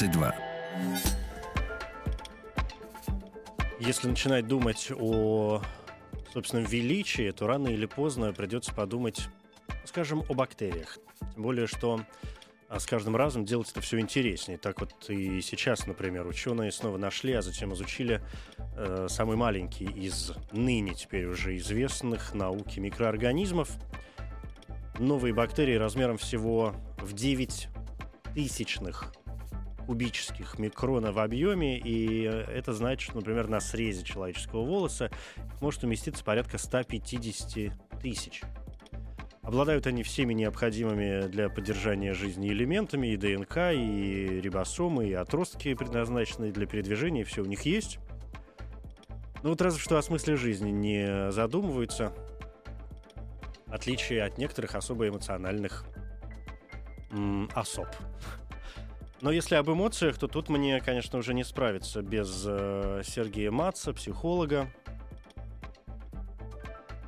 22. Если начинать думать о собственном величии, то рано или поздно придется подумать, скажем, о бактериях. Тем более, что а, с каждым разом делать это все интереснее. Так вот и сейчас, например, ученые снова нашли, а затем изучили э, самый маленький из ныне теперь уже известных науки микроорганизмов. Новые бактерии размером всего в 9 тысячных кубических микрона в объеме, и это значит, что, например, на срезе человеческого волоса может уместиться порядка 150 тысяч. Обладают они всеми необходимыми для поддержания жизни элементами, и ДНК, и рибосомы, и отростки, предназначенные для передвижения, все у них есть. Ну вот разве что о смысле жизни не задумываются, отличие от некоторых особо эмоциональных м, особ. Но если об эмоциях, то тут мне, конечно, уже не справиться без э, Сергея Матца, психолога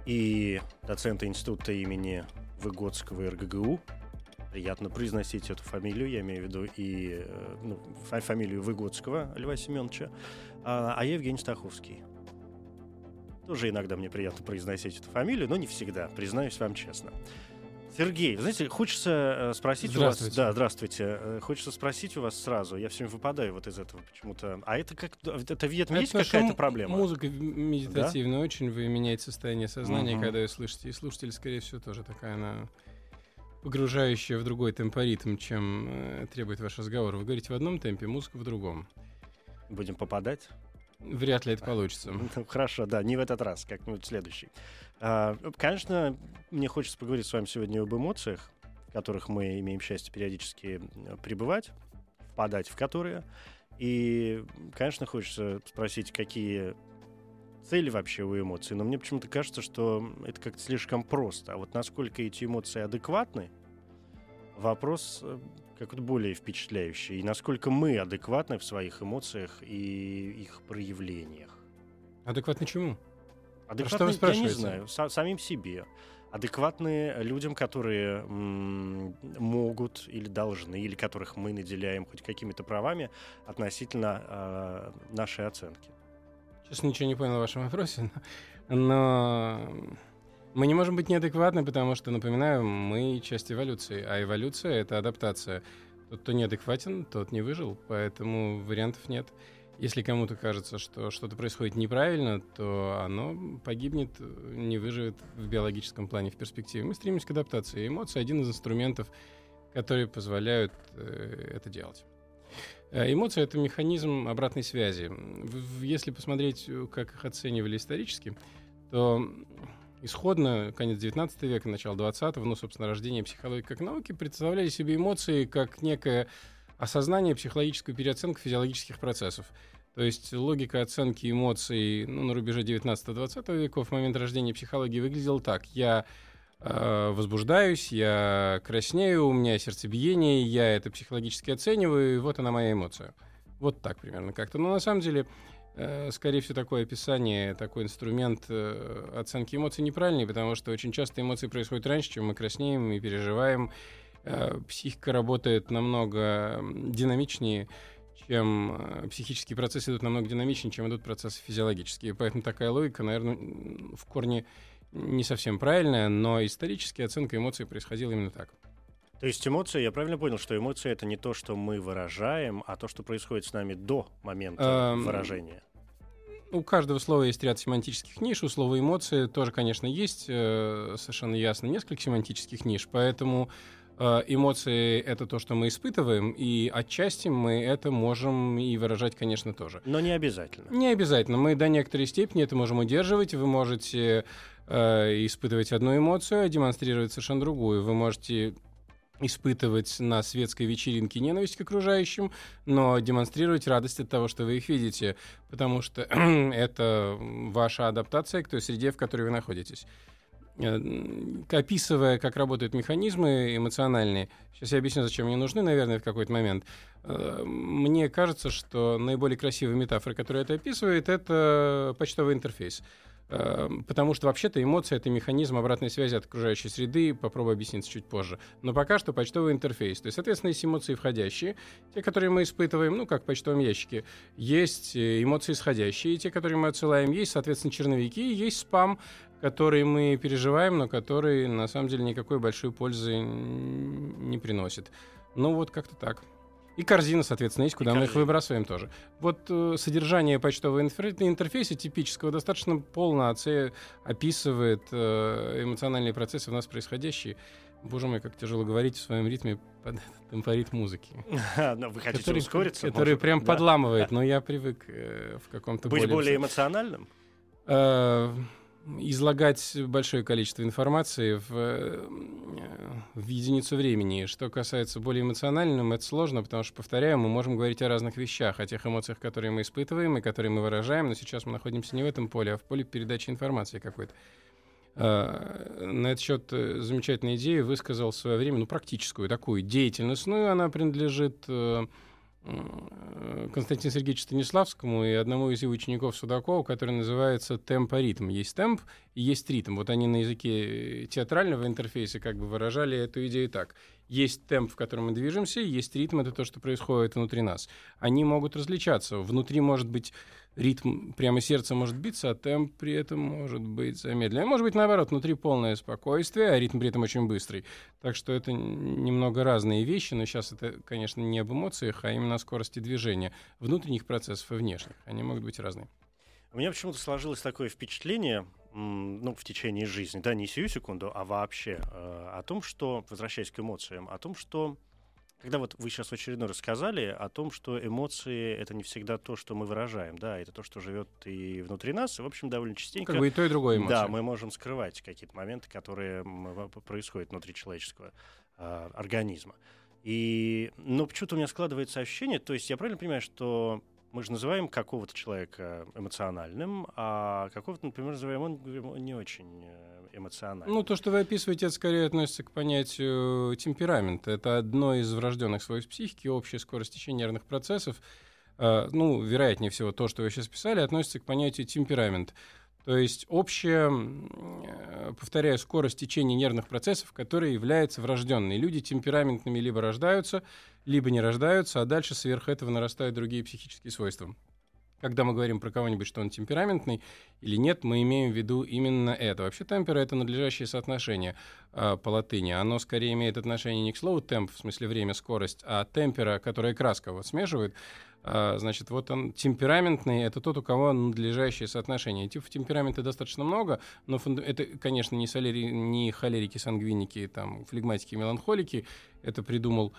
и доцента института имени Выгодского РГГУ. Приятно произносить эту фамилию, я имею в виду и э, ну, фа- фамилию Выгодского Льва Семеновича, а, а Евгений Стаховский. Тоже иногда мне приятно произносить эту фамилию, но не всегда, признаюсь вам честно. Сергей, знаете, хочется э, спросить у вас... Да, здравствуйте. Э, Хочется спросить у вас сразу. Я все время выпадаю вот из этого почему-то. А это как... Это видно, есть какая-то проблема? Музыка медитативная очень, вы меняете состояние сознания, Мгм. когда ее слышите. И слушатель, скорее всего, тоже такая она погружающая в другой темпоритм, чем э, требует ваш разговор. Вы говорите в одном темпе, музыка в другом. Будем попадать? Вряд ли это получится. Ну, Хорошо, да, не в этот раз, как-нибудь следующий. А, Конечно, мне хочется поговорить с вами сегодня об эмоциях, в которых мы имеем счастье периодически э, пребывать, впадать в которые. И, конечно, хочется спросить, какие цели вообще у эмоций. Но мне почему-то кажется, что это как-то слишком просто. А вот насколько эти эмоции адекватны, вопрос э, как-то более впечатляющий. И насколько мы адекватны в своих эмоциях и их проявлениях. Адекватно чему? Адекватны, что вы я не знаю, са- самим себе. Адекватные людям, которые м, могут или должны, или которых мы наделяем хоть какими-то правами относительно э, нашей оценки. Честно, ничего не понял в вашем вопросе, но, но мы не можем быть неадекватны, потому что, напоминаю, мы часть эволюции, а эволюция — это адаптация. Тот, кто неадекватен, тот не выжил, поэтому вариантов нет. Если кому-то кажется, что что-то происходит неправильно, то оно погибнет, не выживет в биологическом плане в перспективе. Мы стремимся к адаптации. Эмоции — один из инструментов, которые позволяют э, это делать. Э, Эмоция — это механизм обратной связи. Если посмотреть, э, как их оценивали исторически, то исходно, конец 19 века, начало 20-го, ну, собственно, рождение психологии как науки, представляли себе эмоции как некое осознание, психологическую переоценку физиологических процессов. То есть логика оценки эмоций ну, на рубеже 19-20 веков в момент рождения психологии выглядела так. Я э, возбуждаюсь, я краснею, у меня сердцебиение, я это психологически оцениваю, и вот она моя эмоция. Вот так примерно как-то. Но на самом деле, э, скорее всего, такое описание, такой инструмент э, оценки эмоций неправильный, потому что очень часто эмоции происходят раньше, чем мы краснеем и переживаем. Э, психика работает намного динамичнее, чем э, психические процессы идут намного динамичнее, чем идут процессы физиологические. Поэтому такая логика, наверное, в корне не совсем правильная, но исторически оценка эмоций происходила именно так. То есть эмоции, я правильно понял, что эмоции это не то, что мы выражаем, а то, что происходит с нами до момента Эм, выражения. У каждого слова есть ряд семантических ниш, у слова эмоции тоже, конечно, есть э, совершенно ясно несколько семантических ниш, поэтому эмоции — это то, что мы испытываем, и отчасти мы это можем и выражать, конечно, тоже. Но не обязательно. Не обязательно. Мы до некоторой степени это можем удерживать. Вы можете э, испытывать одну эмоцию, а демонстрировать совершенно другую. Вы можете испытывать на светской вечеринке ненависть к окружающим, но демонстрировать радость от того, что вы их видите, потому что это ваша адаптация к той среде, в которой вы находитесь. Э, описывая, как работают механизмы эмоциональные, сейчас я объясню, зачем они нужны, наверное, в какой-то момент. Э, мне кажется, что наиболее красивая метафора, которая это описывает, это почтовый интерфейс. Эм, потому что вообще-то эмоция — это механизм обратной связи от окружающей среды, попробую объяснить чуть позже. Но пока что почтовый интерфейс. То есть, соответственно, есть эмоции входящие, те, которые мы испытываем, ну, как в почтовом ящике. Есть э, эмоции исходящие, те, которые мы отсылаем. Есть, соответственно, черновики, есть спам, который мы переживаем, но который, на самом деле, никакой большой пользы не приносит. Ну, вот как-то так. И корзина, соответственно, есть, куда и мы корзина. их выбрасываем тоже. Вот э, содержание почтового интерфейса типического достаточно полно оце- описывает э, эмоциональные процессы у нас происходящие. Боже мой, как тяжело говорить в своем ритме под темпорит музыки. Но вы хотите который, ускориться? Который прям да. подламывает, но я привык э, в каком-то Быть более... более эмоциональным? Э, излагать большое количество информации в, э, в единицу времени. Что касается более эмоциональным, это сложно, потому что, повторяю, мы можем говорить о разных вещах, о тех эмоциях, которые мы испытываем и которые мы выражаем, но сейчас мы находимся не в этом поле, а в поле передачи информации какой-то. А, на этот счет э, замечательную идею высказал в свое время, ну, практическую такую деятельность. Ну, и она принадлежит Э, Константину Сергеевичу Станиславскому и одному из его учеников Судакова, который называется темпоритм. Есть темп и есть ритм. Вот они на языке театрального интерфейса как бы выражали эту идею так. Есть темп, в котором мы движемся, есть ритм, это то, что происходит внутри нас. Они могут различаться. Внутри может быть ритм прямо сердце может биться, а темп при этом может быть замедленный. Может быть, наоборот, внутри полное спокойствие, а ритм при этом очень быстрый. Так что это немного разные вещи, но сейчас это, конечно, не об эмоциях, а именно о скорости движения внутренних процессов и внешних. Они могут быть разные. У меня почему-то сложилось такое впечатление, ну, в течение жизни, да, не сию секунду, а вообще, э, о том, что, возвращаясь к эмоциям, о том, что когда вот вы сейчас в очередной раз сказали о том, что эмоции — это не всегда то, что мы выражаем, да, это то, что живет и внутри нас, и, в общем, довольно частенько... Как бы и то, и другое эмоции. Да, мы можем скрывать какие-то моменты, которые происходят внутри человеческого э, организма. И, ну, почему-то у меня складывается ощущение, то есть я правильно понимаю, что мы же называем какого-то человека эмоциональным, а какого-то, например, называем он не очень э, эмоциональным. Ну, то, что вы описываете, это скорее относится к понятию темперамента. Это одно из врожденных свойств психики, общая скорость течения нервных процессов. А, ну, вероятнее всего, то, что вы сейчас писали, относится к понятию темперамент. То есть общая, э, повторяю, скорость течения нервных процессов, которая является врожденной. Люди темпераментными либо рождаются, либо не рождаются, а дальше сверх этого нарастают другие психические свойства. Когда мы говорим про кого-нибудь, что он темпераментный или нет, мы имеем в виду именно это. Вообще темпера — это надлежащее соотношение э, по латыни. Оно скорее имеет отношение не к слову темп, в смысле время, скорость, а темпера, которая краска вот смешивает, а, значит, вот он темпераментный, это тот, у кого надлежащее соотношение. Типов темперамента достаточно много, но это, конечно, не, солери, не холерики, сангвиники, там, флегматики, меланхолики. Это придумал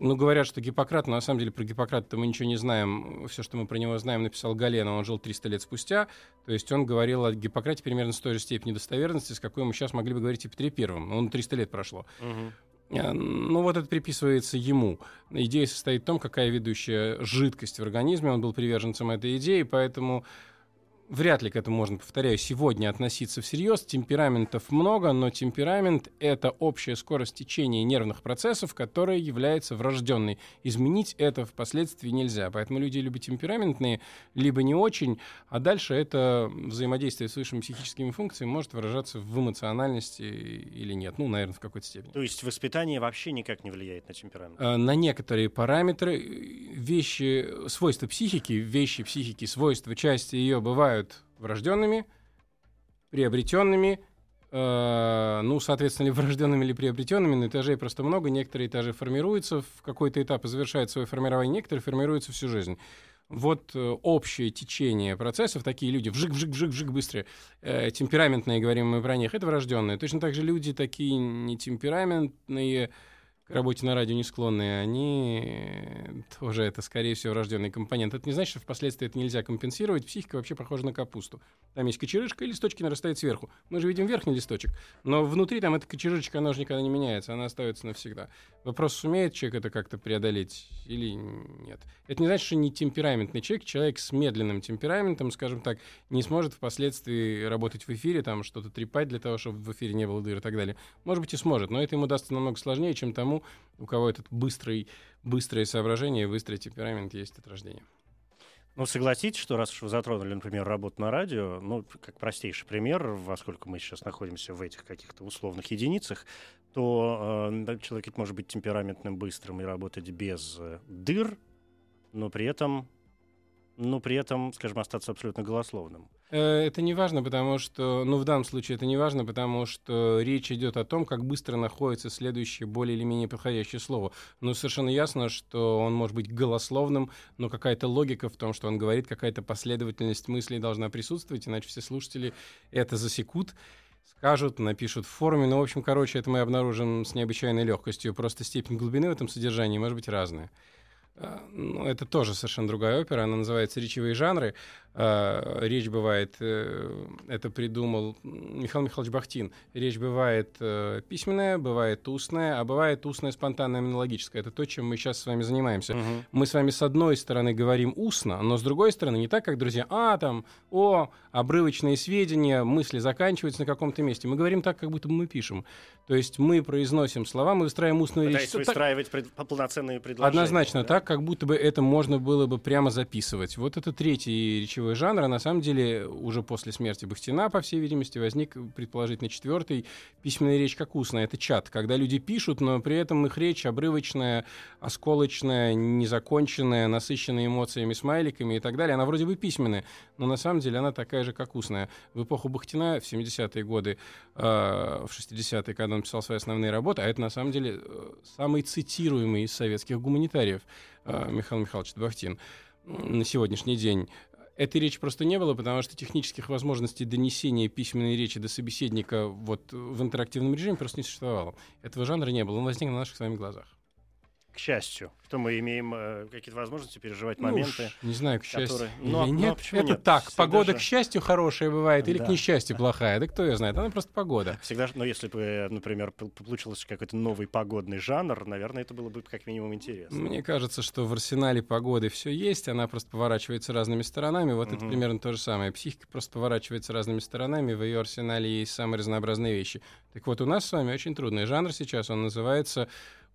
ну, говорят, что Гиппократ, но на самом деле про Гиппократа мы ничего не знаем. Все, что мы про него знаем, написал Гален, он жил 300 лет спустя. То есть он говорил о Гиппократе примерно с той же степени достоверности, с какой мы сейчас могли бы говорить о Петре Первом. Он 300 лет прошло. Угу. Ну, вот это приписывается ему. Идея состоит в том, какая ведущая жидкость в организме. Он был приверженцем этой идеи, поэтому вряд ли к этому можно, повторяю, сегодня относиться всерьез. Темпераментов много, но темперамент — это общая скорость течения нервных процессов, которая является врожденной. Изменить это впоследствии нельзя. Поэтому люди либо темпераментные, либо не очень, а дальше это взаимодействие с высшими психическими функциями может выражаться в эмоциональности или нет. Ну, наверное, в какой-то степени. То есть воспитание вообще никак не влияет на темперамент? А, на некоторые параметры, вещи, свойства психики, вещи психики, свойства, части ее бывают бывают врожденными, приобретенными, э, ну, соответственно, ли врожденными или приобретенными, но этажей просто много. Некоторые этажи формируются в какой-то этап и завершают свое формирование, некоторые формируются всю жизнь. Вот э, общее течение процессов, такие люди, вжик-вжик-вжик-вжик быстрее, э, темпераментные, говорим мы про них, это врожденные. Точно так же люди такие нетемпераментные, к работе на радио не склонны, они тоже это, скорее всего, врожденный компонент. Это не значит, что впоследствии это нельзя компенсировать. Психика вообще похожа на капусту. Там есть кочерышка, и листочки нарастают сверху. Мы же видим верхний листочек, но внутри там эта кочерышечка, она же никогда не меняется, она остается навсегда. Вопрос, сумеет человек это как-то преодолеть или нет. Это не значит, что не темпераментный человек, человек с медленным темпераментом, скажем так, не сможет впоследствии работать в эфире, там что-то трепать для того, чтобы в эфире не было дыр и так далее. Может быть и сможет, но это ему даст намного сложнее, чем тому, у кого этот быстрый, быстрое соображение, быстрый темперамент есть от рождения. Ну, согласитесь, что раз уж вы затронули, например, работу на радио, ну, как простейший пример, поскольку мы сейчас находимся в этих каких-то условных единицах, то э, человек может быть темпераментным, быстрым и работать без э, дыр, но при этом, но при этом, скажем, остаться абсолютно голословным. Э, это не важно, потому что, ну, в данном случае это не важно, потому что речь идет о том, как быстро находится следующее более или менее подходящее слово. Но совершенно ясно, что он может быть голословным, но какая-то логика в том, что он говорит, какая-то последовательность мыслей должна присутствовать, иначе все слушатели это засекут скажут, напишут в форуме. Ну, в общем, короче, это мы обнаружим с необычайной легкостью. Просто степень глубины в этом содержании может быть разная. Э, ну, это тоже совершенно другая опера, она называется «Речевые жанры». Э, речь бывает, э, это придумал Михаил Михайлович Бахтин, речь бывает письменная, бывает устная, а бывает устная спонтанная монологическая. Это то, чем мы сейчас с вами занимаемся. Угу. Мы с вами с одной стороны говорим устно, но с другой стороны не так, как друзья, а, там, о, обрывочные сведения, мысли заканчиваются на каком-то месте. Мы говорим так, как будто мы пишем. То есть мы произносим слова, мы выстраиваем устную Пытаясь речь. выстраивать так... полноценные предложения. Однозначно да? так, как будто бы это можно было бы прямо записывать. Вот это третий речевой жанр, а на самом деле уже после смерти Бахтина, по всей видимости, возник предположительно четвертый письменная речь как устная. Это чат, когда люди пишут, но при этом их речь обрывочная, осколочная, незаконченная, насыщенная эмоциями, смайликами и так далее. Она вроде бы письменная, но на самом деле она такая же, как устная. В эпоху Бахтина, в 70-е годы, э, в 60-е, когда он писал свои основные работы, а это на самом деле э, самый цитируемый из советских гуманитариев Михаил Михайлович Бахтин на сегодняшний день. Этой речи просто не было, потому что технических возможностей донесения письменной речи до собеседника вот в интерактивном режиме просто не существовало. Этого жанра не было, он возник на наших с вами глазах к счастью, что мы имеем э, какие-то возможности переживать ну моменты. Уж, не знаю, к счастью. Которые... Но, или нет. Но это нет? так. Всегда погода, же... к счастью, хорошая бывает, или да. к несчастью плохая. Да кто ее знает? Она просто погода. Всегда, но если бы, например, получился какой-то новый погодный жанр, наверное, это было бы как минимум интересно. Мне кажется, что в арсенале погоды все есть, она просто поворачивается разными сторонами. Вот угу. это примерно то же самое. Психика просто поворачивается разными сторонами, в ее арсенале есть самые разнообразные вещи. Так вот, у нас с вами очень трудный жанр сейчас, он называется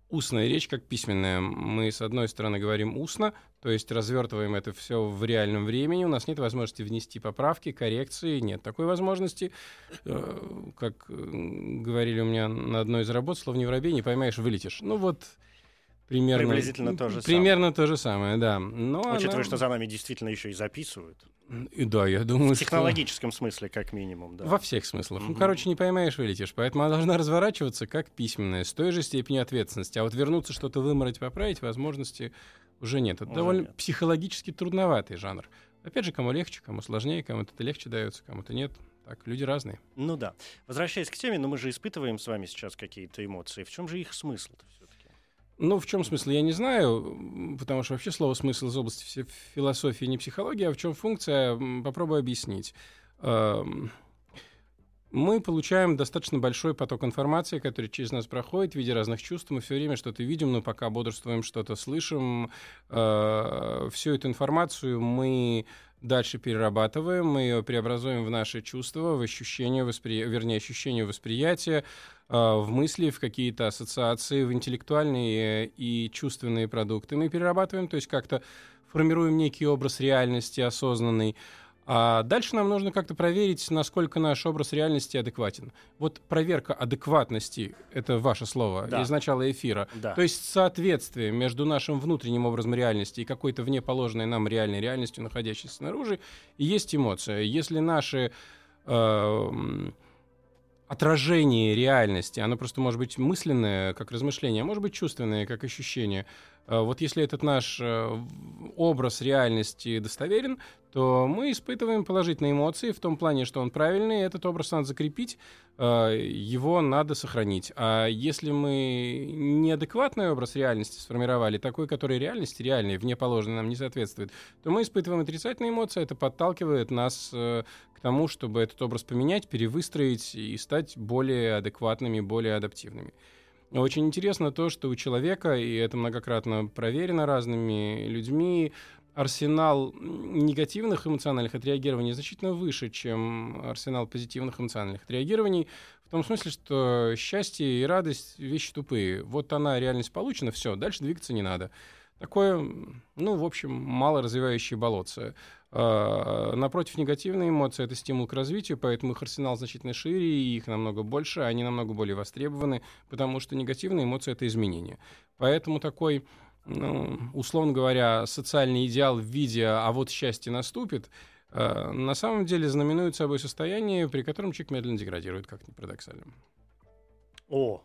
устная речь как письменная. Мы, с одной стороны, говорим устно, то есть развертываем это все в реальном времени. У нас нет возможности внести поправки, коррекции, нет такой возможности. Э, как говорили у меня на одной из работ, слово не воробей, не поймаешь, вылетишь. Ну вот примерно... Приблизительно то же примерно самое. то же самое, да. Но Учитывая, она... что за нами действительно еще и записывают. И да, я думаю, В технологическом что... смысле, как минимум, да. Во всех смыслах. Угу. Ну, короче, не поймаешь, вылетишь. Поэтому она должна разворачиваться как письменная, с той же степенью ответственности. А вот вернуться, что-то вымороть, поправить, возможности уже нет. Это уже довольно нет. психологически трудноватый жанр. Опять же, кому легче, кому сложнее, кому-то это легче дается, кому-то нет. Так, люди разные. Ну да. Возвращаясь к теме, но мы же испытываем с вами сейчас какие-то эмоции. В чем же их смысл-то все-таки? Ну, в чем смысл, я не знаю, потому что вообще слово смысл из области философии, не психологии, а в чем функция, попробую объяснить. Эм, мы получаем достаточно большой поток информации, который через нас проходит в виде разных чувств. Мы все время что-то видим, но пока бодрствуем, что-то слышим. Э, всю эту информацию мы дальше перерабатываем, мы ее преобразуем в наши чувства, в ощущения, воспри... вернее, ощущения восприятия, а, в мысли, в какие-то ассоциации, в интеллектуальные и чувственные продукты мы перерабатываем, то есть как-то формируем некий образ реальности осознанный. А дальше нам нужно как-то проверить, насколько наш образ реальности адекватен. Вот проверка адекватности — это ваше слово да. из начала эфира. Да. То есть соответствие между нашим внутренним образом реальности и какой-то внеположенной нам реальной реальностью, находящейся снаружи, и есть эмоция. Если наши... Э, отражение реальности. Оно просто может быть мысленное, как размышление, а может быть чувственное, как ощущение. Э, вот если этот наш э, образ реальности достоверен, то мы испытываем положительные эмоции в том плане, что он правильный, этот образ надо закрепить, э, его надо сохранить. А если мы неадекватный образ реальности сформировали, такой, который реальности реальный, вне положенной нам не соответствует, то мы испытываем отрицательные эмоции, это подталкивает нас к тому, чтобы этот образ поменять, перевыстроить и стать более адекватными, более адаптивными. Очень интересно то, что у человека, и это многократно проверено разными людьми, арсенал негативных эмоциональных отреагирований значительно выше, чем арсенал позитивных эмоциональных отреагирований. В том смысле, что счастье и радость — вещи тупые. Вот она, реальность получена, все, дальше двигаться не надо. Такое, ну, в общем, мало развивающее болотце. А, напротив, негативные эмоции — это стимул к развитию, поэтому их арсенал значительно шире, и их намного больше, они намного более востребованы, потому что негативные эмоции — это изменения. Поэтому такой, ну, условно говоря, социальный идеал в виде «а вот счастье наступит», а, на самом деле знаменует собой состояние, при котором человек медленно деградирует, как ни парадоксально. О,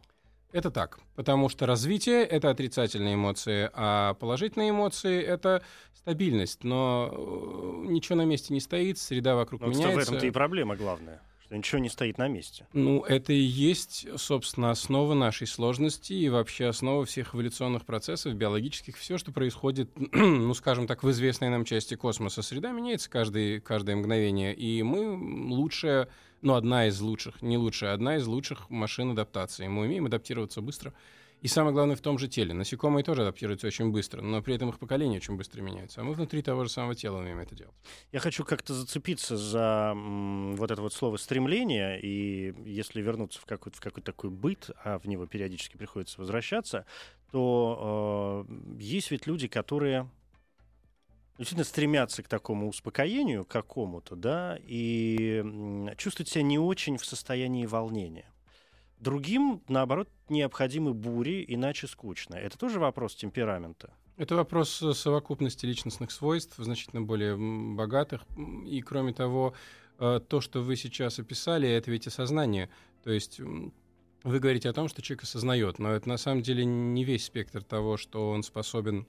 это так, потому что развитие — это отрицательные эмоции, а положительные эмоции — это стабильность. Но э, ничего на месте не стоит, среда вокруг Но меняется. в этом-то и проблема главная что ничего не стоит на месте. Ну, это и есть, собственно, основа нашей сложности и вообще основа всех эволюционных процессов биологических. Все, что происходит, ну, скажем так, в известной нам части космоса, среда меняется каждый, каждое мгновение, и мы лучшая ну, одна из лучших, не лучшая, одна из лучших машин адаптации. Мы умеем адаптироваться быстро. И самое главное в том же теле. Насекомые тоже адаптируются очень быстро, но при этом их поколение очень быстро меняется. А мы внутри того же самого тела умеем это делать. Я хочу как-то зацепиться за м, вот это вот слово «стремление», и если вернуться в какой-то, в какой-то такой быт, а в него периодически приходится возвращаться, то э, есть ведь люди, которые действительно стремятся к такому успокоению какому-то, да, и чувствуют себя не очень в состоянии волнения. Другим, наоборот, необходимы бури, иначе скучно. Это тоже вопрос темперамента. Это вопрос э, совокупности личностных свойств, значительно более богатых. И, кроме того, э, то, что вы сейчас описали, это ведь осознание. То есть вы говорите о том, что человек осознает, но это на самом деле не весь спектр того, что он способен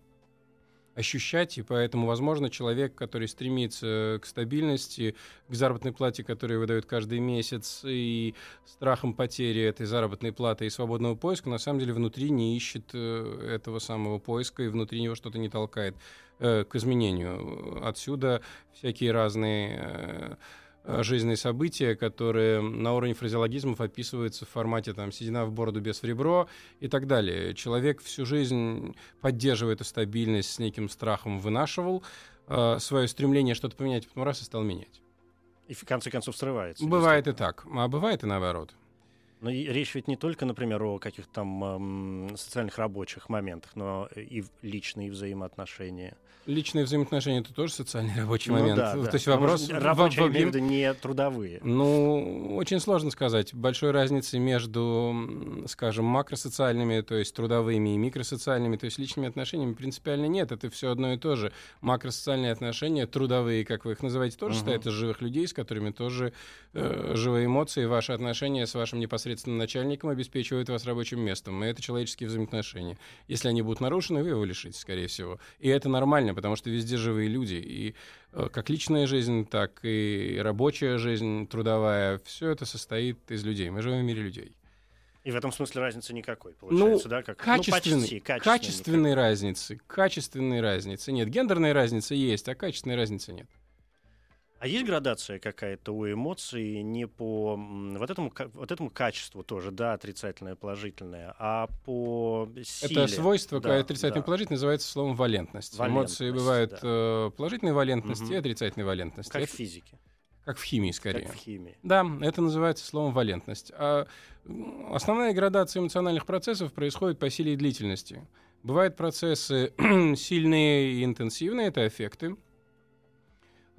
ощущать, и поэтому, возможно, человек, который стремится к стабильности, к заработной плате, которую выдают каждый месяц, и страхом потери этой заработной платы и свободного поиска, на самом деле внутри не ищет э, этого самого поиска, и внутри него что-то не толкает э, к изменению. Отсюда всякие разные э, жизненные события, которые на уровне фразеологизмов описываются в формате там «седина в бороду без в ребро» и так далее. Человек всю жизнь, поддерживая эту стабильность, с неким страхом вынашивал э, свое стремление что-то поменять, потом раз и стал менять. И в конце концов срывается. Бывает и так, а бывает и наоборот. Но речь ведь не только, например, о каких-то там социальных рабочих моментах, но и личные взаимоотношения. Личные взаимоотношения это тоже социальный рабочий ну, момент. Да, То да. есть вопрос рабочие, в, в, в, не трудовые. Ну, очень сложно сказать. Большой разницы между, скажем, макросоциальными, то есть трудовыми и микросоциальными, то есть личными отношениями принципиально нет. Это все одно и то же. Макросоциальные отношения, трудовые, как вы их называете, тоже uh-huh. стоят из живых людей, с которыми тоже э, живые эмоции, ваши отношения с вашим непосредственным непосредственно начальником обеспечивает вас рабочим местом. И это человеческие взаимоотношения. Если они будут нарушены, вы его лишитесь, скорее всего. И это нормально, потому что везде живые люди. И э, как личная жизнь, так и рабочая жизнь, трудовая, все это состоит из людей. Мы живем в мире людей. И в этом смысле разницы никакой, получается, ну, да? Как, качественной, ну, почти, качественной, качественной разницы. Качественной разницы нет. Гендерная разница есть, а качественной разницы нет. А есть градация какая-то у эмоций не по вот этому, вот этому качеству тоже, да, отрицательное, положительное, а по силе? Это свойство, да, отрицательное да. положительное, называется словом валентность. валентность Эмоции бывают да. э, положительной валентности угу. и отрицательной валентности. Как это, в физике. Как в химии, скорее. Как в химии. Да, это называется словом валентность. А основная градация эмоциональных процессов происходит по силе и длительности. Бывают процессы сильные и интенсивные, это эффекты.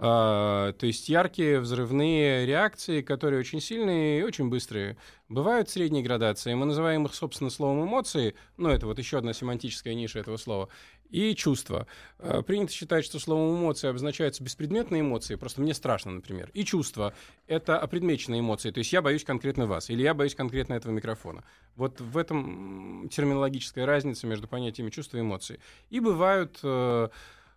А, то есть яркие взрывные реакции, которые очень сильные и очень быстрые. Бывают средние градации, мы называем их, собственно, словом эмоции, ну, это вот еще одна семантическая ниша этого слова. И чувства. Э, принято считать, что словом эмоции обозначаются беспредметные эмоции, просто мне страшно, например. И чувства — это опредмеченные эмоции, то есть я боюсь конкретно вас, или я боюсь конкретно этого микрофона. Вот в этом терминологическая разница между понятиями чувства и эмоций. И бывают э,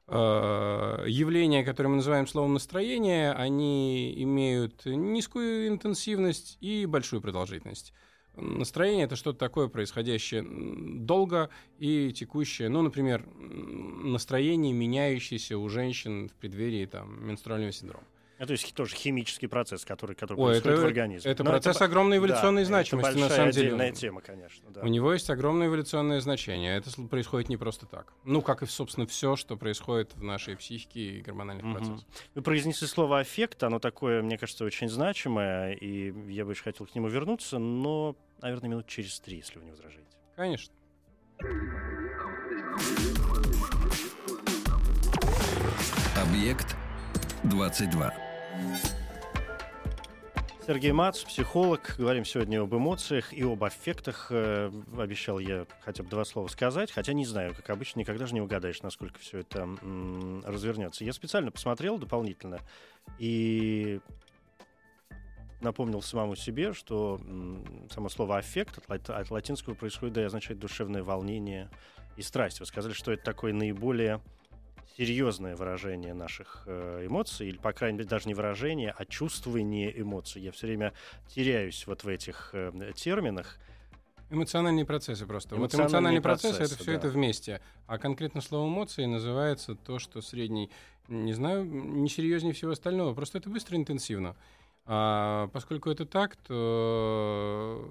явления, которые мы называем словом настроение, они имеют низкую интенсивность и большую продолжительность. Настроение это что-то такое происходящее долго и текущее. Ну, например, настроение, меняющееся у женщин в преддверии там, менструального синдрома. Это то есть тоже химический процесс, который, который Ой, происходит это, в организме. Это Но процесс это, огромной эволюционной да, значимости, это на самом деле. отдельная тема, конечно. Да. У него есть огромное эволюционное значение. Это происходит не просто так. Ну, как и, собственно, все, что происходит в нашей психике и гормональных угу. процессах. Вы произнесли слово «аффект». Оно такое, мне кажется, очень значимое, и я бы еще хотел к нему вернуться, но наверное, минут через три, если вы не возражаете. Конечно. Объект 22. Сергей Мац, психолог. Говорим сегодня об эмоциях и об аффектах. Э, обещал я хотя бы два слова сказать, хотя не знаю, как обычно, никогда же не угадаешь, насколько все это развернется. Я специально посмотрел дополнительно, и напомнил самому себе, что само слово «аффект» от, латинского происходит, и означает душевное волнение и страсть. Вы сказали, что это такое наиболее серьезное выражение наших э, эмоций, или, по крайней мере, даже не выражение, а чувствование эмоций. Я все время теряюсь вот в этих э, терминах. Эмоциональные процессы просто. Эмоциональные вот эмоциональные процессы, процессы это все да. это вместе. А конкретно слово эмоции называется то, что средний, не знаю, не серьезнее всего остального. Просто это быстро и интенсивно. А поскольку это так, то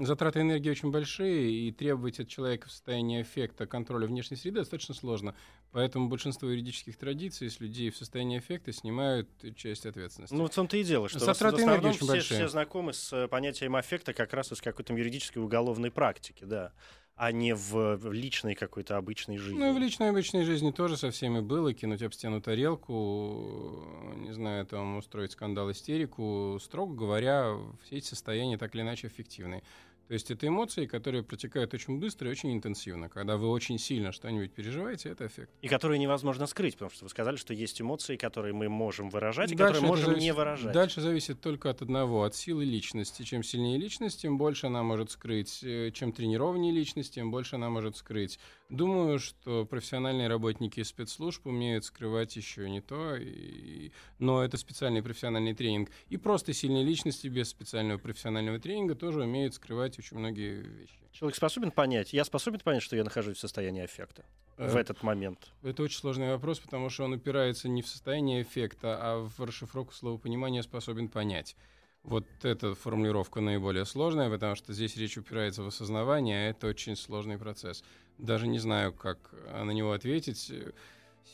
затраты энергии очень большие, и требовать от человека в состоянии эффекта контроля внешней среды достаточно сложно. Поэтому большинство юридических традиций с людей в состоянии эффекта снимают часть ответственности. Ну, в том-то и дело, что затраты энергии очень все, большие. все знакомы с э, понятием эффекта как раз из какой-то юридической уголовной практики, да а не в, личной какой-то обычной жизни. Ну, и в личной обычной жизни тоже со всеми было. Кинуть об стену тарелку, не знаю, там устроить скандал, истерику. Строго говоря, все эти состояния так или иначе эффективны. То есть это эмоции, которые протекают очень быстро и очень интенсивно. Когда вы очень сильно что-нибудь переживаете, это эффект. И которые невозможно скрыть, потому что вы сказали, что есть эмоции, которые мы можем выражать, и дальше которые можем зависит, не выражать. Дальше зависит только от одного, от силы личности. Чем сильнее личность, тем больше она может скрыть. Э, чем тренированнее личность, тем больше она может скрыть. Думаю, что профессиональные работники спецслужб умеют скрывать еще не то, и... но это специальный профессиональный тренинг. И просто сильные личности без специального профессионального тренинга тоже умеют скрывать очень многие вещи. Человек способен понять, я способен понять, что я нахожусь в состоянии аффекта э, в этот момент? Это очень сложный вопрос, потому что он упирается не в состояние эффекта, а в расшифровку слова понимания способен понять. Вот эта формулировка наиболее сложная, потому что здесь речь упирается в осознавание, а это очень сложный процесс. Даже не знаю, как на него ответить.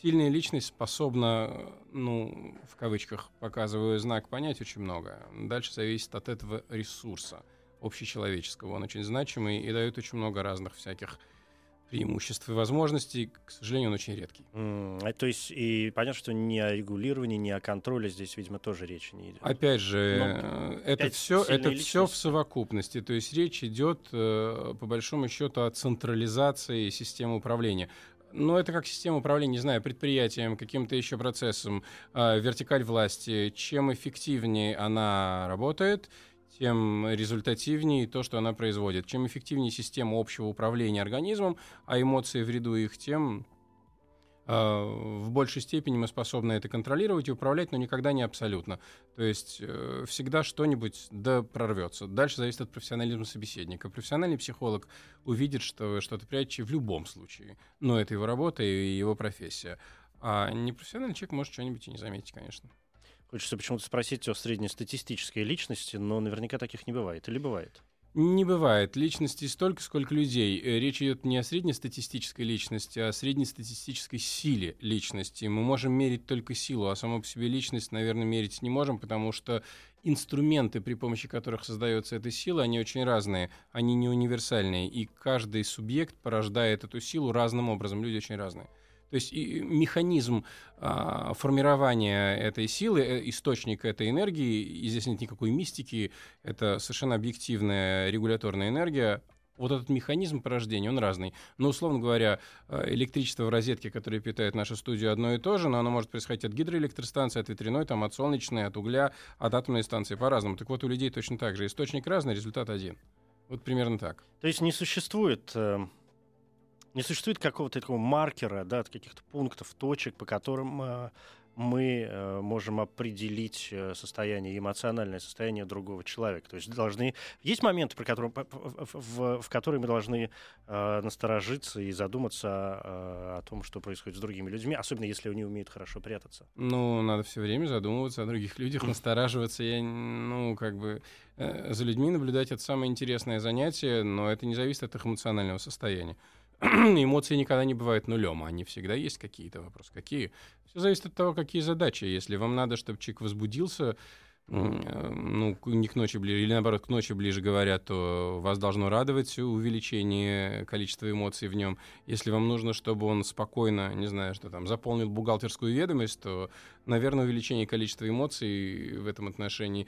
Сильная личность способна, ну, в кавычках показываю знак, понять очень много. Дальше зависит от этого ресурса общечеловеческого. Он очень значимый и дает очень много разных всяких преимуществ и возможностей. К сожалению, он очень редкий. Mm, то есть и понятно, что ни о регулировании, ни о контроле здесь, видимо, тоже речи не идет. Опять же, Но, это все, это все в совокупности. То есть речь идет, э, по большому счету, о централизации системы управления. Но это как система управления, не знаю, предприятием, каким-то еще процессом, э, вертикаль власти. Чем эффективнее она работает, тем результативнее то, что она производит. Чем эффективнее система общего управления организмом, а эмоции в ряду их, тем э, в большей степени мы способны это контролировать и управлять, но никогда не абсолютно. То есть э, всегда что-нибудь да прорвется. Дальше зависит от профессионализма собеседника. Профессиональный психолог увидит, что вы что-то прячете в любом случае. Но это его работа и его профессия. А непрофессиональный человек может что-нибудь и не заметить, конечно. Хочется почему-то спросить о среднестатистической личности, но наверняка таких не бывает. Или бывает? Не бывает. Личности столько, сколько людей. Э, речь идет не о среднестатистической личности, а о среднестатистической силе личности. Мы можем мерить только силу, а саму по себе личность, наверное, мерить не можем, потому что инструменты, при помощи которых создается эта сила, они очень разные, они не универсальные, и каждый субъект порождает эту силу разным образом. Люди очень разные. То есть и механизм а, формирования этой силы, э, источник этой энергии, и здесь нет никакой мистики, это совершенно объективная регуляторная энергия, вот этот механизм порождения, он разный. Но, условно говоря, э, электричество в розетке, которое питает нашу студию, одно и то же, но оно может происходить от гидроэлектростанции, от ветряной, там, от солнечной, от угля, от атомной станции, по-разному. Так вот, у людей точно так же. Источник разный, результат один. Вот примерно так. То есть не существует... Э не существует какого-то такого маркера, да, каких-то пунктов, точек, по которым э, мы э, можем определить э, состояние, эмоциональное состояние другого человека. То есть должны... Есть моменты, при котором, в, в, в которые мы должны э, насторожиться и задуматься э, о том, что происходит с другими людьми, особенно если они умеют хорошо прятаться. Ну, надо все время задумываться о других людях, настораживаться. Я, ну, как бы... Э, за людьми наблюдать — это самое интересное занятие, но это не зависит от их эмоционального состояния. эмоции никогда не бывают нулем, они всегда есть какие-то вопросы. Какие? Все зависит от того, какие задачи. Если вам надо, чтобы человек возбудился, Э, ну, не к ночи ближе, или наоборот, к ночи ближе говорят, то вас должно радовать увеличение количества эмоций в нем. Если вам нужно, чтобы он спокойно, не знаю, что там, заполнил бухгалтерскую ведомость, то, наверное, увеличение количества эмоций в этом отношении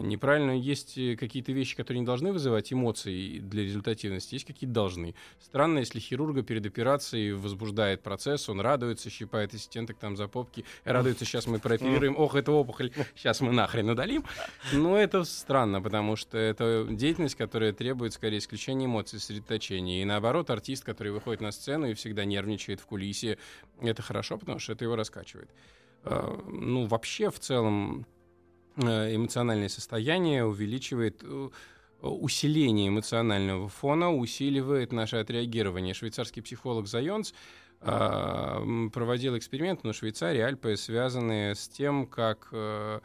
неправильно. Есть какие-то вещи, которые не должны вызывать эмоции для результативности, есть какие-то должны. Странно, если хирурга перед операцией возбуждает процесс, он радуется, щипает ассистенток там за попки, радуется, сейчас мы прооперируем, ох, это опухоль, сейчас мы нахрен удалим. Но это странно, потому что это деятельность, которая требует скорее исключения эмоций, сосредоточения. И наоборот, артист, который выходит на сцену и всегда нервничает в кулисе, это хорошо, потому что это его раскачивает. А, ну, вообще, в целом, э, эмоциональное состояние увеличивает э, усиление эмоционального фона усиливает наше отреагирование. Швейцарский психолог Зайонс а, проводил эксперимент на Швейцарии, Альпы, связанные с тем, как э,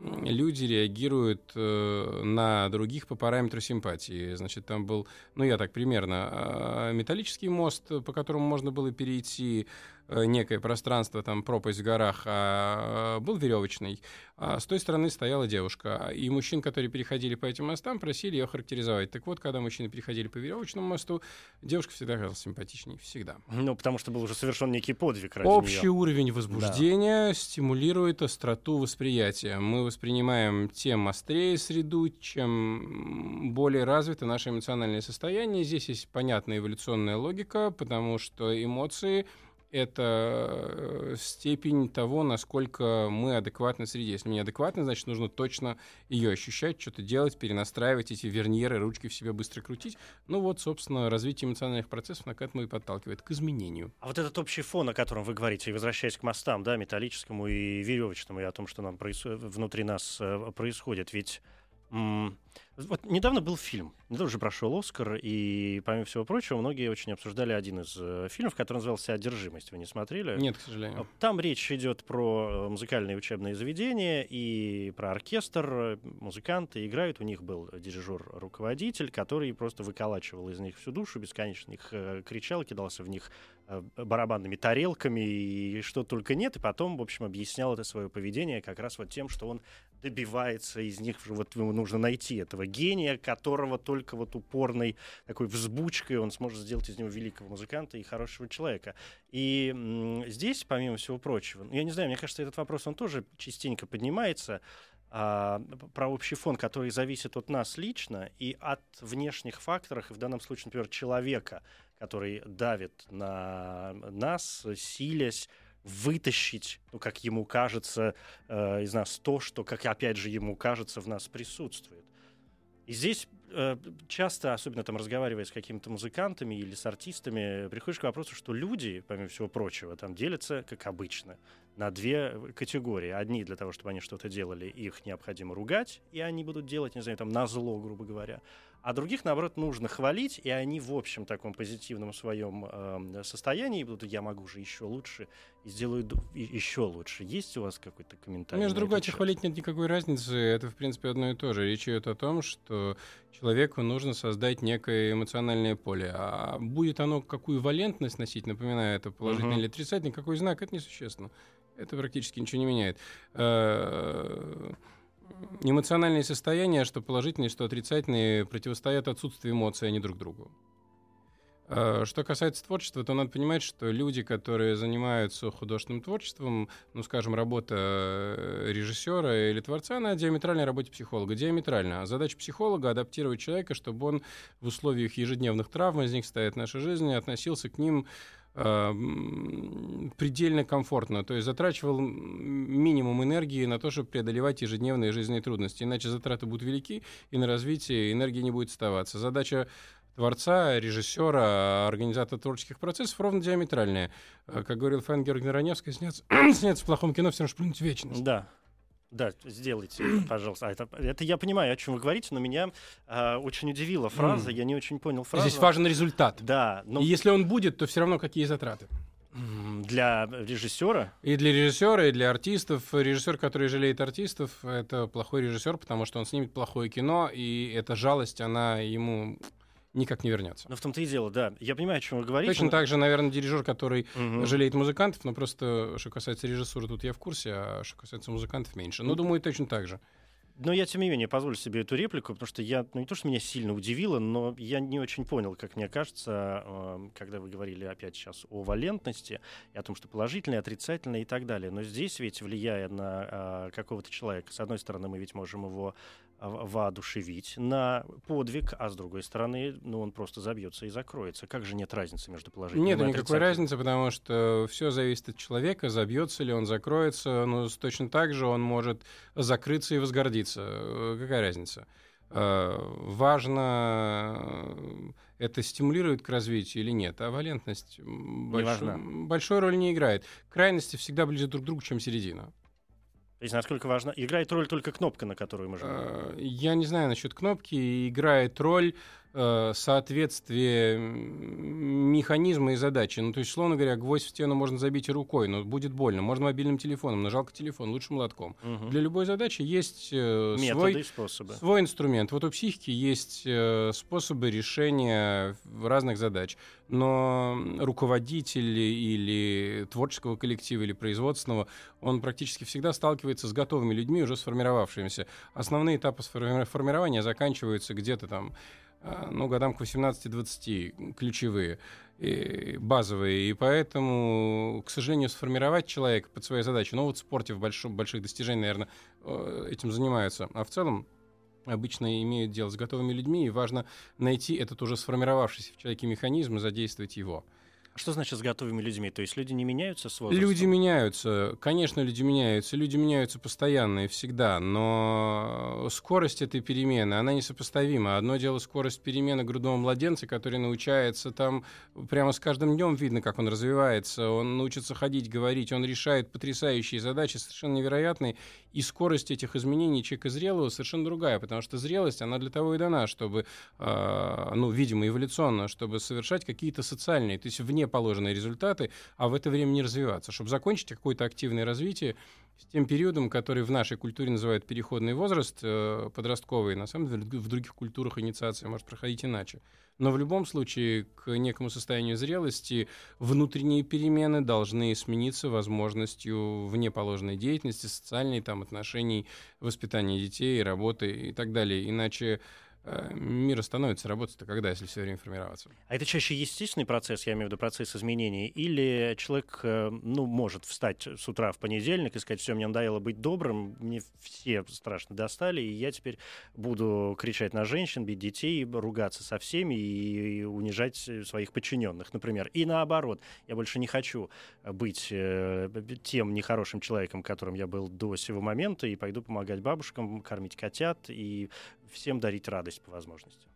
люди реагируют э, на других по параметру симпатии. Значит, там был, ну я так примерно, э, металлический мост, по которому можно было перейти, Э, некое пространство, там пропасть в горах, а был веревочный. А с той стороны стояла девушка. И мужчин, которые переходили по этим мостам, просили ее характеризовать. Так вот, когда мужчины переходили по веревочному мосту, девушка всегда казалась симпатичней. Всегда. Ну, потому что был уже совершен некий подвиг ради Общий нее. уровень возбуждения да. стимулирует остроту восприятия. Мы воспринимаем тем острее среду, чем более развито наше эмоциональное состояние. Здесь есть понятная эволюционная логика, потому что эмоции — это э, степень того, насколько мы адекватны среде. Если мы не адекватны, значит, нужно точно ее ощущать, что-то делать, перенастраивать эти верньеры, ручки в себе быстро крутить. Ну вот, собственно, развитие эмоциональных процессов на к этому и подталкивает, к изменению. А вот этот общий фон, о котором вы говорите, и возвращаясь к мостам, да, металлическому и веревочному, и о том, что нам происходит, внутри нас э, происходит, ведь вот недавно был фильм, недавно уже прошел Оскар, и, помимо всего прочего, многие очень обсуждали один из э, фильмов, который назывался «Одержимость». Вы не смотрели? Нет, к сожалению. Там речь идет про э, музыкальные учебные заведения и про оркестр. Музыканты играют, у них был дирижер-руководитель, который просто выколачивал из них всю душу, бесконечно их э, кричал, кидался в них э, барабанными тарелками и что только нет, и потом, в общем, объяснял это свое поведение как раз вот тем, что он добивается из них, вот ему нужно найти этого гения, которого только вот упорной такой взбучкой он сможет сделать из него великого музыканта и хорошего человека. И здесь, помимо всего прочего, ну, я не знаю, мне кажется, этот вопрос, он тоже частенько поднимается, а, про общий фон, который зависит от нас лично и от внешних факторов, и в данном случае, например, человека, который давит на нас, силясь вытащить, ну, как ему кажется, э, из нас то, что, как опять же ему кажется, в нас присутствует. И здесь э, часто, особенно там разговаривая с какими-то музыкантами или с артистами, приходишь к вопросу, что люди, помимо всего прочего, там делятся, как обычно, на две категории. Одни для того, чтобы они что-то делали, их необходимо ругать, и они будут делать, не знаю, там, на зло, грубо говоря а других, наоборот, нужно хвалить, и они в общем таком позитивном своем э, состоянии будут, я могу же еще лучше, и сделаю еще лучше. Есть у вас какой-то комментарий? Между другом, хвалить нет никакой разницы, это, в принципе, одно и то же. Речь идет о том, что человеку нужно создать некое эмоциональное поле, а будет оно какую валентность носить, напоминаю, это положительный uh-huh. или отрицательный, какой знак, это несущественно. Это практически ничего не меняет э, эмоциональные состояния, что положительные, что отрицательные, противостоят отсутствию эмоций, а не друг другу. Э, что касается творчества, то надо понимать, что люди, которые занимаются художественным творчеством, ну, скажем, работа э, режиссера или творца, она диаметральная работе психолога. Диаметрально. А задача психолога — адаптировать человека, чтобы он в условиях ежедневных травм, из них стоит наша жизнь, относился к ним предельно комфортно, то есть затрачивал минимум энергии на то, чтобы преодолевать ежедневные жизненные трудности. Иначе затраты будут велики, и на развитие энергии не будет оставаться. Задача творца, режиссера, организатора творческих процессов ровно диаметральные. Э, как говорил Фэн Георгий Раневский, сняться, сняться в плохом кино все равно шплюнуть вечность. Да. Да, сделайте, пожалуйста. А это, это я понимаю, о чем вы говорите, но меня э, очень удивила фраза. Mm. Я не очень понял фразу. Здесь важен результат. Да. Но... И если он будет, то все равно какие затраты? Для режиссера? И для режиссера, и для артистов. Режиссер, который жалеет артистов, это плохой режиссер, потому что он снимет плохое кино, и эта жалость, она ему никак не вернется. Но в том-то и дело, да. Я понимаю, о чем вы говорите. Точно но... так же, наверное, дирижер, который угу. жалеет музыкантов, но просто, что касается режиссуры, тут я в курсе, а что касается музыкантов, меньше. Но, ну, думаю, точно так же. Но я, тем не менее, позволю себе эту реплику, потому что я, ну не то, что меня сильно удивило, но я не очень понял, как мне кажется, э, когда вы говорили опять сейчас о валентности и о том, что положительное, отрицательное и так далее. Но здесь ведь, влияя на э, какого-то человека, с одной стороны, мы ведь можем его воодушевить на подвиг, а с другой стороны, ну, он просто забьется и закроется. Как же нет разницы между положительным нет, и Нет никакой разницы, потому что все зависит от человека, забьется ли он, закроется. Но точно так же он может закрыться и возгордиться. Э, какая разница? Э, важно, э, это стимулирует к развитию или нет, а валентность больш... большой роли не играет. Крайности всегда ближе друг к другу, чем середина. То есть насколько важно, играет роль только кнопка, на которую мы жмем? Я не знаю насчет кнопки. Играет роль Э, соответствие механизма и задачи. Ну, то есть, словно говоря, гвоздь в стену можно забить рукой, но будет больно. Можно мобильным телефоном, нажал телефон, лучше молотком. Угу. Для любой задачи есть э, свой, способы. свой инструмент. Вот у психики есть э, способы решения разных задач. Но руководитель или творческого коллектива, или производственного, он практически всегда сталкивается с готовыми людьми, уже сформировавшимися. Основные этапы формирования заканчиваются где-то там ну, годам к 18-20 ключевые, и базовые. И поэтому, к сожалению, сформировать человека под своей задачей, ну, вот в спорте в большом, больших достижениях, наверное, э, этим занимаются. А в целом обычно имеют дело с готовыми людьми, и важно найти этот уже сформировавшийся в человеке механизм и задействовать его. Что значит с готовыми людьми? То есть люди не меняются с возрастом? Люди меняются. Конечно, люди меняются. Люди меняются постоянно и всегда. Но скорость этой перемены, она несопоставима. Одно дело скорость перемены грудного младенца, который научается там прямо с каждым днем видно, как он развивается. Он научится ходить, говорить. Он решает потрясающие задачи, совершенно невероятные. И скорость этих изменений человека зрелого совершенно другая. Потому что зрелость, она для того и дана, чтобы, э, ну, видимо, эволюционно, чтобы совершать какие-то социальные, то есть вне положенные результаты, а в это время не развиваться, чтобы закончить какое-то активное развитие с тем периодом, который в нашей культуре называют переходный возраст, э, подростковый. На самом деле в других культурах инициация может проходить иначе. Но в любом случае к некому состоянию зрелости внутренние перемены должны смениться возможностью вне положенной деятельности, социальной там, отношений, воспитания детей, работы и так далее. Иначе Э, мир остановится работать-то когда, если все время формироваться? А это чаще естественный процесс, я имею в виду процесс изменений, или человек, э, ну, может встать с утра в понедельник и сказать, все, мне надоело быть добрым, мне все страшно достали, и я теперь буду кричать на женщин, бить детей, ругаться со всеми и унижать своих подчиненных, например. И наоборот, я больше не хочу быть э, тем нехорошим человеком, которым я был до сего момента, и пойду помогать бабушкам, кормить котят и всем дарить радость по возможности.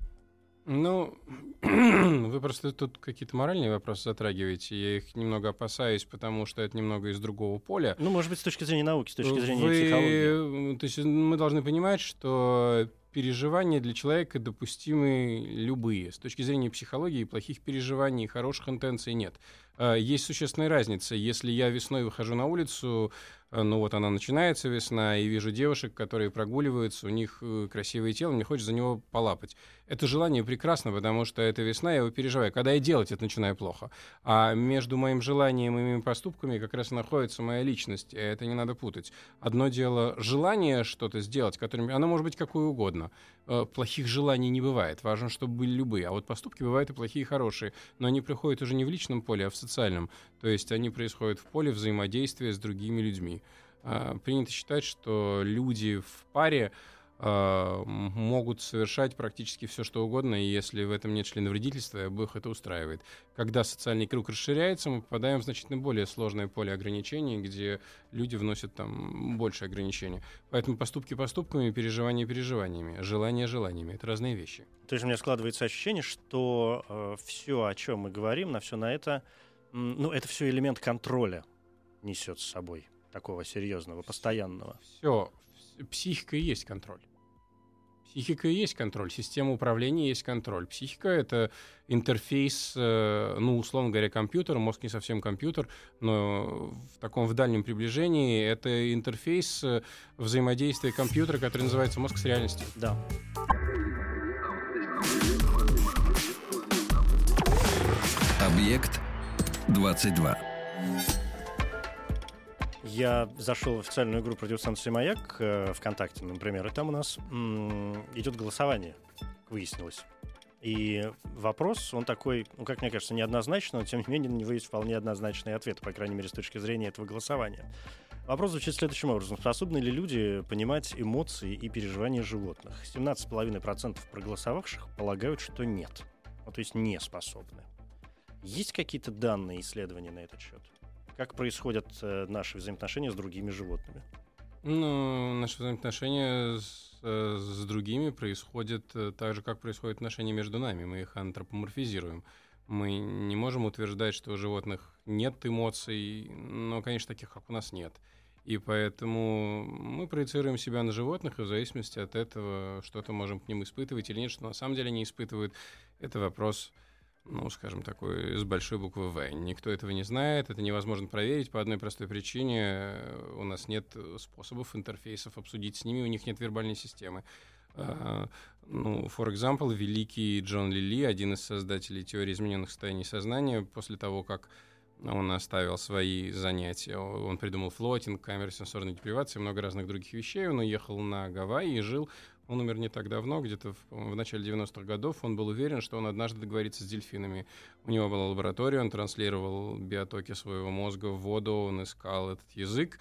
Ну, вы просто тут какие-то моральные вопросы затрагиваете. Я их немного опасаюсь, потому что это немного из другого поля. Ну, может быть, с точки зрения науки, с точки зрения вы... психологии. То есть мы должны понимать, что переживания для человека допустимы любые. С точки зрения психологии плохих переживаний, хороших интенций нет. э, есть существенная разница. Если я весной выхожу на улицу, ну вот она начинается весна, и вижу девушек, которые прогуливаются, у них э, красивое тело, мне хочется за него полапать. Это желание прекрасно, потому что это весна, я его переживаю. Когда я делать это начинаю плохо. А между моим желанием и моими поступками как раз находится моя личность. И это не надо путать. Одно дело желание что-то сделать, которым... Оно может быть какое угодно. Э, плохих желаний не бывает. Важно, чтобы были любые. А вот поступки бывают и плохие, и хорошие. Но они приходят уже не в личном поле, а в социальном. То есть они происходят в поле взаимодействия с другими людьми. А, принято считать, что люди в паре а, могут совершать практически все, что угодно, и если в этом нет членовредительства, обоих это устраивает. Когда социальный круг расширяется, мы попадаем в значительно более сложное поле ограничений, где люди вносят там больше ограничений. Поэтому поступки поступками, переживания переживаниями, желания желаниями — это разные вещи. То есть у меня складывается ощущение, что э, все, о чем мы говорим, на все на это, ну, это все элемент контроля несет с собой такого серьезного, постоянного. Все, психика и есть контроль. Психика и есть контроль, система управления есть контроль. Психика — это интерфейс, э, ну, условно говоря, компьютер, мозг не совсем компьютер, но в таком в дальнем приближении это интерфейс э, взаимодействия компьютера, который называется мозг с реальностью. Да. Объект 22. Я зашел в официальную группу радиостанции «Маяк» э, ВКонтакте, например, и там у нас м, идет голосование, выяснилось. И вопрос, он такой, ну, как мне кажется, неоднозначный, но тем не менее на него есть вполне однозначный ответ, по крайней мере, с точки зрения этого голосования. Вопрос звучит следующим образом. Способны ли люди понимать эмоции и переживания животных? 17,5% проголосовавших полагают, что нет. Ну, то есть не способны. Есть какие-то данные исследования на этот счет? Как происходят э, наши взаимоотношения с другими животными? Ну, наши взаимоотношения с, э, с другими происходят э, так же, как происходят отношения между нами. Мы их антропоморфизируем. Мы не можем утверждать, что у животных нет эмоций, но, конечно, таких, как у нас нет. И поэтому мы проецируем себя на животных, и в зависимости от этого что-то можем к ним испытывать или нет, что на самом деле не испытывают, это вопрос ну, скажем, такой с большой буквы «В». Никто этого не знает, это невозможно проверить по одной простой причине. У нас нет способов, интерфейсов обсудить с ними, у них нет вербальной системы. Uh, ну, for example, великий Джон Лили, один из создателей теории измененных состояний сознания, после того, как он оставил свои занятия. Он придумал флотинг, камеры сенсорной депривации, много разных других вещей. Он уехал на Гавайи и жил он умер не так давно, где-то в, в начале 90-х годов. Он был уверен, что он однажды договорится с дельфинами. У него была лаборатория, он транслировал биотоки своего мозга в воду, он искал этот язык.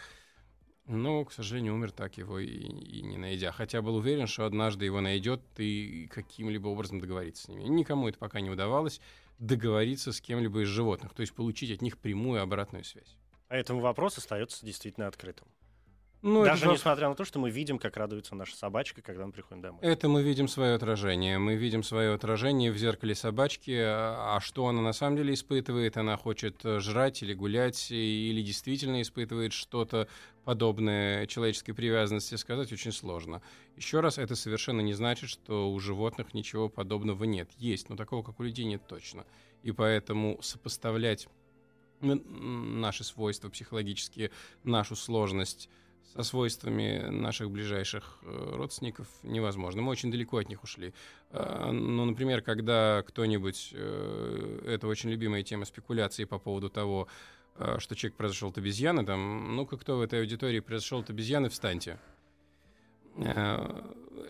Но, к сожалению, умер так его и, и не найдя. Хотя был уверен, что однажды его найдет и каким-либо образом договориться с ними. Никому это пока не удавалось договориться с кем-либо из животных, то есть получить от них прямую обратную связь. Поэтому вопрос остается действительно открытым. Ну, Даже это... несмотря на то, что мы видим, как радуется наша собачка, когда мы приходим домой. Это мы видим свое отражение. Мы видим свое отражение в зеркале собачки. А, что она на самом деле испытывает? Она хочет э, жрать или гулять, или действительно испытывает что-то подобное человеческой привязанности, сказать очень сложно. Еще раз, это совершенно не значит, что у животных ничего подобного нет. Есть, но такого, как у людей, нет точно. И поэтому сопоставлять наши свойства психологические, нашу сложность со свойствами наших ближайших э, родственников невозможно. Мы очень далеко от них ушли. А, ну, например, когда кто-нибудь, э, это очень любимая тема спекуляции по поводу того, э, что человек произошел от обезьяны, там, ну-ка, кто в этой аудитории произошел от обезьяны, встаньте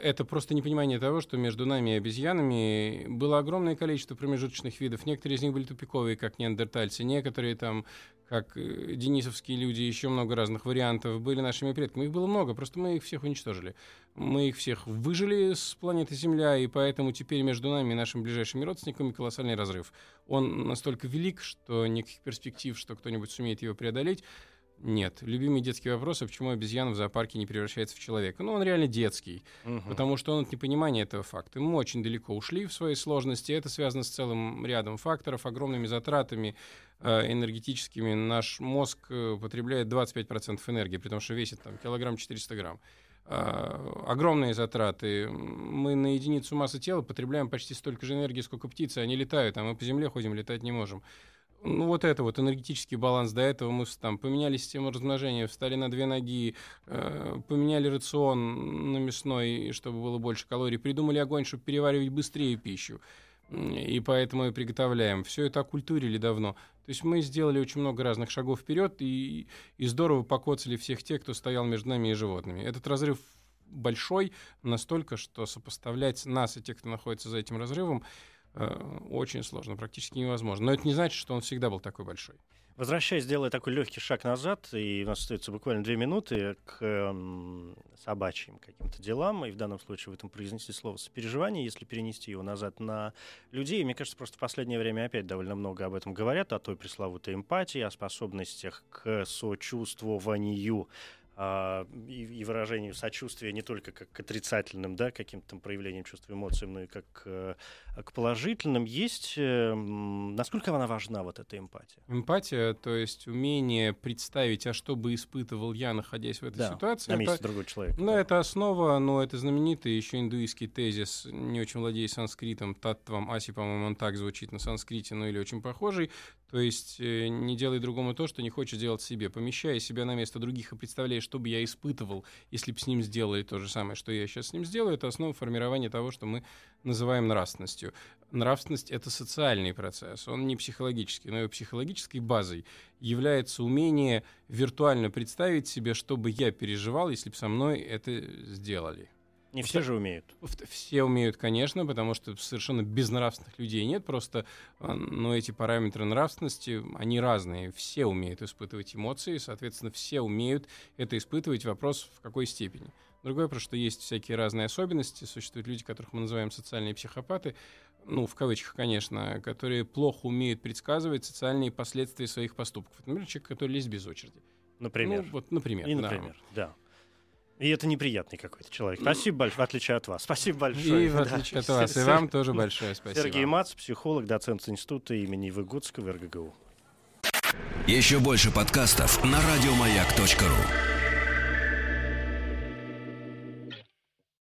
это просто непонимание того, что между нами и обезьянами было огромное количество промежуточных видов. Некоторые из них были тупиковые, как неандертальцы, некоторые там, как э, денисовские люди, еще много разных вариантов, были нашими предками. Их было много, просто мы их всех уничтожили. Мы их всех выжили с планеты Земля, и поэтому теперь между нами и нашими ближайшими родственниками колоссальный разрыв. Он настолько велик, что никаких перспектив, что кто-нибудь сумеет его преодолеть, нет. Любимый детский вопрос, а почему обезьяна в зоопарке не превращается в человека? Ну, он реально детский, угу. потому что он от непонимания этого факта. Мы очень далеко ушли в своей сложности. Это связано с целым рядом факторов, огромными затратами э, энергетическими. Наш мозг э, потребляет 25% энергии, при том, что весит там килограмм 400 грамм. Uh, огромные затраты. Мы на единицу массы тела потребляем почти столько же энергии, сколько птицы. Они летают, а мы по земле ходим, летать не можем ну, вот это вот энергетический баланс. До этого мы там поменяли систему размножения, встали на две ноги, э, поменяли рацион на мясной, чтобы было больше калорий, придумали огонь, чтобы переваривать быстрее пищу. И поэтому и приготовляем. Все это окультурили давно. То есть мы сделали очень много разных шагов вперед и, и здорово покоцали всех тех, кто стоял между нами и животными. Этот разрыв большой настолько, что сопоставлять нас и тех, кто находится за этим разрывом, очень сложно, практически невозможно. Но это не значит, что он всегда был такой большой. Возвращаясь, делая такой легкий шаг назад, и у нас остается буквально две минуты к э, собачьим каким-то делам, и в данном случае в этом произнести слово сопереживание, если перенести его назад на людей. Мне кажется, просто в последнее время опять довольно много об этом говорят, о той пресловутой эмпатии, о способностях к сочувствованию а, и, и выражению сочувствия не только как к отрицательным, да, каким-то там проявлениям чувств и эмоций, но и как к, э, к положительным, есть... Э, насколько она важна, вот эта эмпатия? Эмпатия, то есть умение представить, а что бы испытывал я, находясь в этой да, ситуации. на месте это, другого человека. Да, да, это основа, но это знаменитый еще индуистский тезис, не очень владея санскритом, таттвам аси, по-моему, он так звучит на санскрите, ну или очень похожий, то есть э, не делай другому то, что не хочешь делать себе. Помещая себя на место других и представляя, что бы я испытывал, если бы с ним сделали то же самое, что я сейчас с ним сделаю, это основа формирования того, что мы называем нравственностью. Нравственность — это социальный процесс, он не психологический, но его психологической базой является умение виртуально представить себе, что бы я переживал, если бы со мной это сделали. Не все же умеют. Все умеют, конечно, потому что совершенно безнравственных людей нет. Просто, а, но эти параметры нравственности, они разные. Все умеют испытывать эмоции, соответственно, все умеют это испытывать. Вопрос, в какой степени. Другое вопрос, что есть всякие разные особенности. Существуют люди, которых мы называем социальные психопаты, ну, в кавычках, конечно, которые плохо умеют предсказывать социальные последствия своих поступков. Например, человек, который лезет без очереди. Например. Ну, вот, например. И, например, да. да. И это неприятный какой-то человек. Спасибо большое, в отличие от вас. Спасибо большое. И в отличие от вас. И вам тоже большое спасибо. Сергей Мац, психолог, доцент института имени Выгодского РГГУ. Еще больше подкастов на радиомаяк.ру